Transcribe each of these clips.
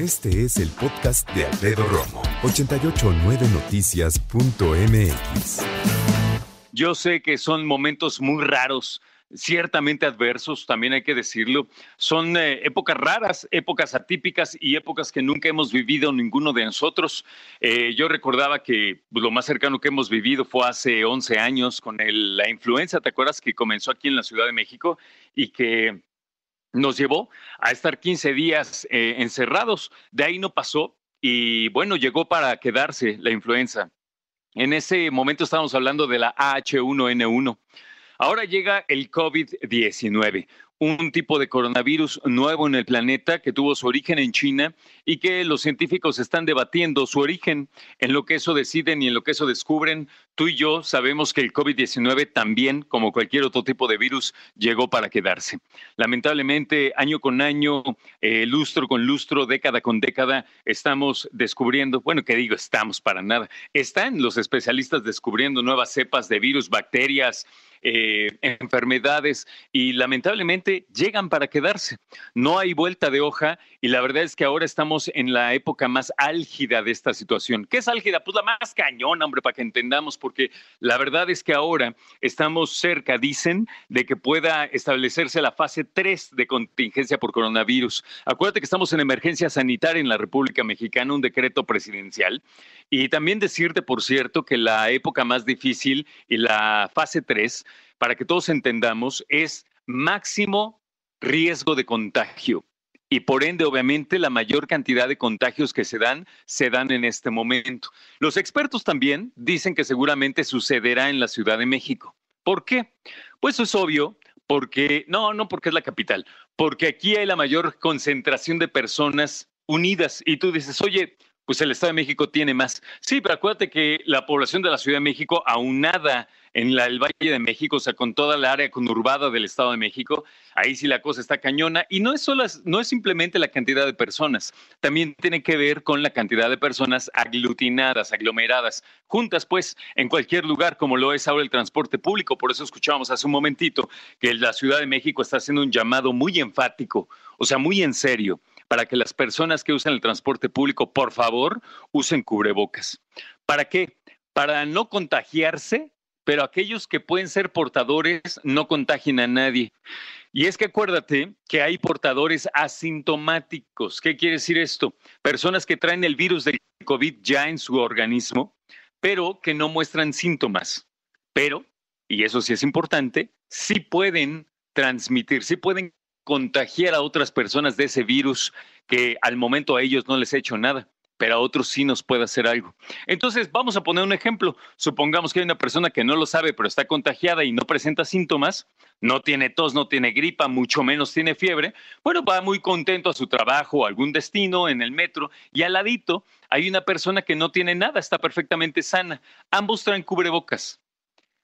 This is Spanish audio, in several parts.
Este es el podcast de Alfredo Romo, 889noticias.mx. Yo sé que son momentos muy raros, ciertamente adversos, también hay que decirlo. Son eh, épocas raras, épocas atípicas y épocas que nunca hemos vivido ninguno de nosotros. Eh, yo recordaba que lo más cercano que hemos vivido fue hace 11 años con la influenza, ¿te acuerdas que comenzó aquí en la Ciudad de México y que nos llevó a estar 15 días eh, encerrados? De ahí no pasó y bueno, llegó para quedarse la influenza. En ese momento estábamos hablando de la H1N1. Ahora llega el COVID-19, un tipo de coronavirus nuevo en el planeta que tuvo su origen en China y que los científicos están debatiendo su origen, en lo que eso deciden y en lo que eso descubren. Tú y yo sabemos que el COVID-19 también, como cualquier otro tipo de virus, llegó para quedarse. Lamentablemente, año con año, eh, lustro con lustro, década con década, estamos descubriendo, bueno, que digo, estamos para nada, están los especialistas descubriendo nuevas cepas de virus, bacterias, eh, enfermedades y lamentablemente llegan para quedarse. No hay vuelta de hoja y la verdad es que ahora estamos en la época más álgida de esta situación. ¿Qué es álgida? Pues la más cañona, hombre, para que entendamos, porque la verdad es que ahora estamos cerca, dicen, de que pueda establecerse la fase 3 de contingencia por coronavirus. Acuérdate que estamos en emergencia sanitaria en la República Mexicana, un decreto presidencial. Y también decirte, por cierto, que la época más difícil y la fase 3 para que todos entendamos, es máximo riesgo de contagio. Y por ende, obviamente, la mayor cantidad de contagios que se dan, se dan en este momento. Los expertos también dicen que seguramente sucederá en la Ciudad de México. ¿Por qué? Pues es obvio, porque, no, no porque es la capital, porque aquí hay la mayor concentración de personas unidas. Y tú dices, oye, pues el Estado de México tiene más. Sí, pero acuérdate que la población de la Ciudad de México, aunada en el Valle de México, o sea, con toda la área conurbada del Estado de México, ahí sí la cosa está cañona. Y no es, solo, no es simplemente la cantidad de personas, también tiene que ver con la cantidad de personas aglutinadas, aglomeradas, juntas pues en cualquier lugar, como lo es ahora el transporte público. Por eso escuchábamos hace un momentito que la Ciudad de México está haciendo un llamado muy enfático, o sea, muy en serio para que las personas que usan el transporte público, por favor, usen cubrebocas. ¿Para qué? Para no contagiarse pero aquellos que pueden ser portadores no contagien a nadie. Y es que acuérdate que hay portadores asintomáticos. ¿Qué quiere decir esto? Personas que traen el virus del COVID ya en su organismo, pero que no muestran síntomas. Pero, y eso sí es importante, sí pueden transmitir, sí pueden contagiar a otras personas de ese virus que al momento a ellos no les ha hecho nada pero a otros sí nos puede hacer algo. Entonces, vamos a poner un ejemplo. Supongamos que hay una persona que no lo sabe, pero está contagiada y no presenta síntomas, no tiene tos, no tiene gripa, mucho menos tiene fiebre. Bueno, va muy contento a su trabajo, a algún destino, en el metro, y al ladito hay una persona que no tiene nada, está perfectamente sana. Ambos traen cubrebocas.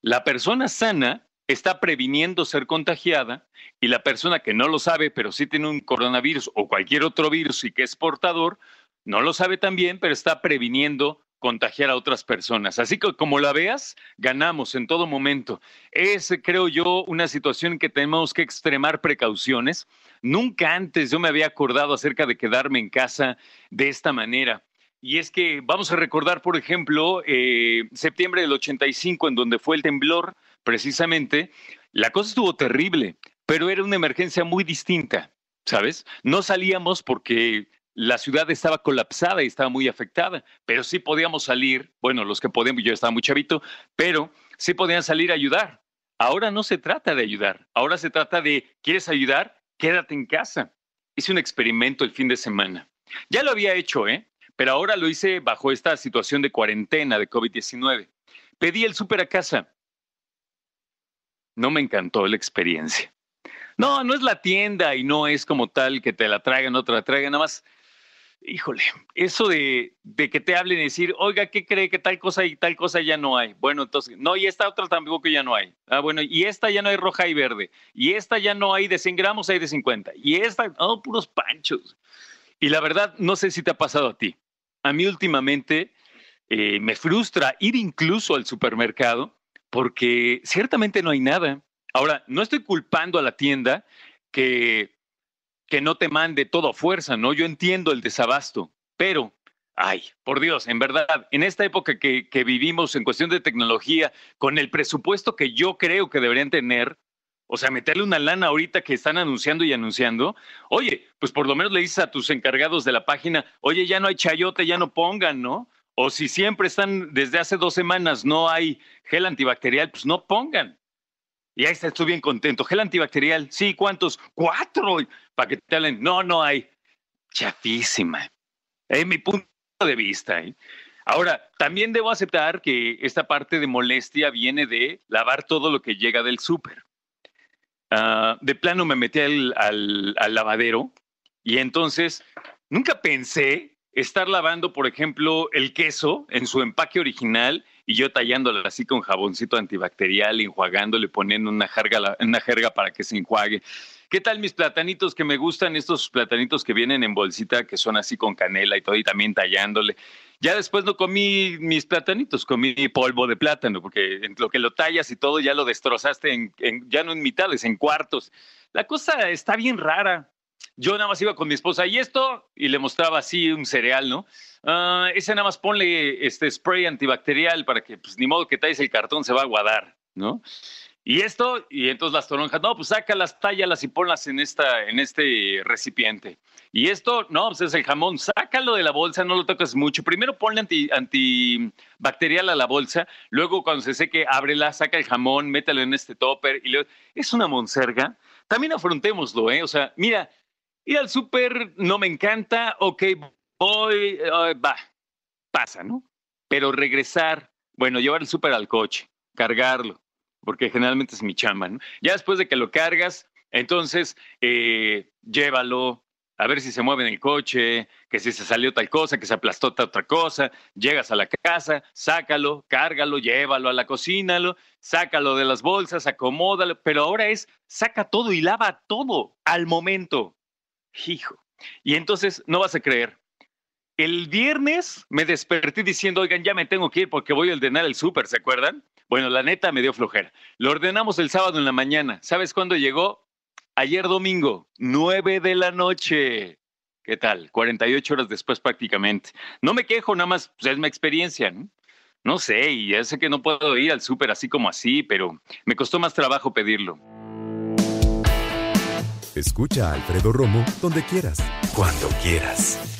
La persona sana está previniendo ser contagiada y la persona que no lo sabe, pero sí tiene un coronavirus o cualquier otro virus y que es portador, no lo sabe también, pero está previniendo contagiar a otras personas. Así que como la veas, ganamos en todo momento. Es, creo yo, una situación que tenemos que extremar precauciones. Nunca antes yo me había acordado acerca de quedarme en casa de esta manera. Y es que vamos a recordar, por ejemplo, eh, septiembre del 85, en donde fue el temblor, precisamente, la cosa estuvo terrible, pero era una emergencia muy distinta, ¿sabes? No salíamos porque la ciudad estaba colapsada y estaba muy afectada, pero sí podíamos salir, bueno, los que podíamos, yo estaba muy chavito, pero sí podían salir a ayudar. Ahora no se trata de ayudar, ahora se trata de, ¿quieres ayudar? Quédate en casa. Hice un experimento el fin de semana. Ya lo había hecho, ¿eh? Pero ahora lo hice bajo esta situación de cuarentena de COVID-19. Pedí el súper a casa. No me encantó la experiencia. No, no es la tienda y no es como tal que te la traigan, no te la traigan, nada más híjole, eso de, que te hablen y decir, oiga, ¿qué cree que tal cosa y tal cosa ya no hay? Bueno, entonces, no, y esta otra tampoco ya no hay. Ah, bueno, y esta ya no hay roja y verde. Y esta ya no hay de 100 gramos, hay de 50. Y esta, oh, puros panchos. Y la verdad, no sé si te ha pasado a ti. A mí últimamente eh, me frustra ir incluso al supermercado porque ciertamente no hay nada. Ahora, no estoy culpando a la tienda que que no te mande todo a fuerza, ¿no? Yo entiendo el desabasto, pero, ay, por Dios, en verdad, en esta época que, que vivimos en cuestión de tecnología, con el presupuesto que yo creo que deberían tener, o sea, meterle una lana ahorita que están anunciando y anunciando. Oye, pues por lo menos le dices a tus encargados de la página, oye, ya no hay chayote, ya no pongan, ¿no? O si siempre están, desde hace dos semanas no hay gel antibacterial, pues no pongan. Y ahí está, estoy bien contento. Gel antibacterial, sí, ¿cuántos? Cuatro, para que te hablen. No, no hay. Chafísima. Es mi punto de vista. ¿eh? Ahora, también debo aceptar que esta parte de molestia viene de lavar todo lo que llega del súper. Ah, de plano me metí al, al, lavadero y entonces nunca pensé estar lavando, por ejemplo, el queso en su empaque original y yo tallándolo así con jaboncito antibacterial, enjuagándole, poniendo una jerga, una jerga para que se enjuague. ¿Qué tal mis platanitos que me gustan? Estos platanitos que vienen en bolsita, que son así con canela y todo, y también tallándole. Ya después no comí mis platanitos, comí polvo de plátano, porque en lo que lo tallas y todo ya lo destrozaste, en, ya no en mitades, en cuartos. La cosa está bien rara. Yo nada más iba con mi esposa y esto, y le mostraba así un cereal, ¿no? Uh, ese nada más ponle este spray antibacterial para que, pues ni modo que talles el cartón, se va a aguadar, ¿no? Y esto, y entonces las toronjas, no, pues sácalas, tállalas y ponlas en, esta, en este recipiente. Y esto, no, pues es el jamón, sácalo de la bolsa, no lo toques mucho. Primero ponle anti, antibacterial a la bolsa, luego cuando se seque, ábrela, saca el jamón, mételo en este topper. Y Es una monserga. También afrontémoslo, ¿eh? O sea, mira, ir al súper no me encanta, ok, voy, va, pasa, ¿no? Pero regresar, bueno, llevar el súper al coche, cargarlo, porque generalmente es mi chamba, ¿no? Ya después de que lo cargas, entonces eh, llévalo, a ver si se mueve en el coche, que si se salió tal cosa, que se aplastó otra cosa, llegas a la casa, sácalo, cárgalo, llévalo a la cocina, sácalo de las bolsas, acomódalo, pero ahora es saca todo y lava todo al momento. Hijo. Y entonces no vas a creer. El viernes me desperté diciendo, oigan, ya me tengo que ir porque voy a ordenar el súper, ¿se acuerdan? Bueno, la neta me dio flojera. Lo ordenamos el sábado en la mañana. ¿Sabes cuándo llegó? Ayer domingo, nueve de la noche. ¿Qué tal? 48 horas después prácticamente. No me quejo, nada más pues, es mi experiencia, ¿no? No sé, y ya sé que no puedo ir al súper así como así, pero me costó más trabajo pedirlo. Escucha a Alfredo Romo donde quieras, cuando quieras.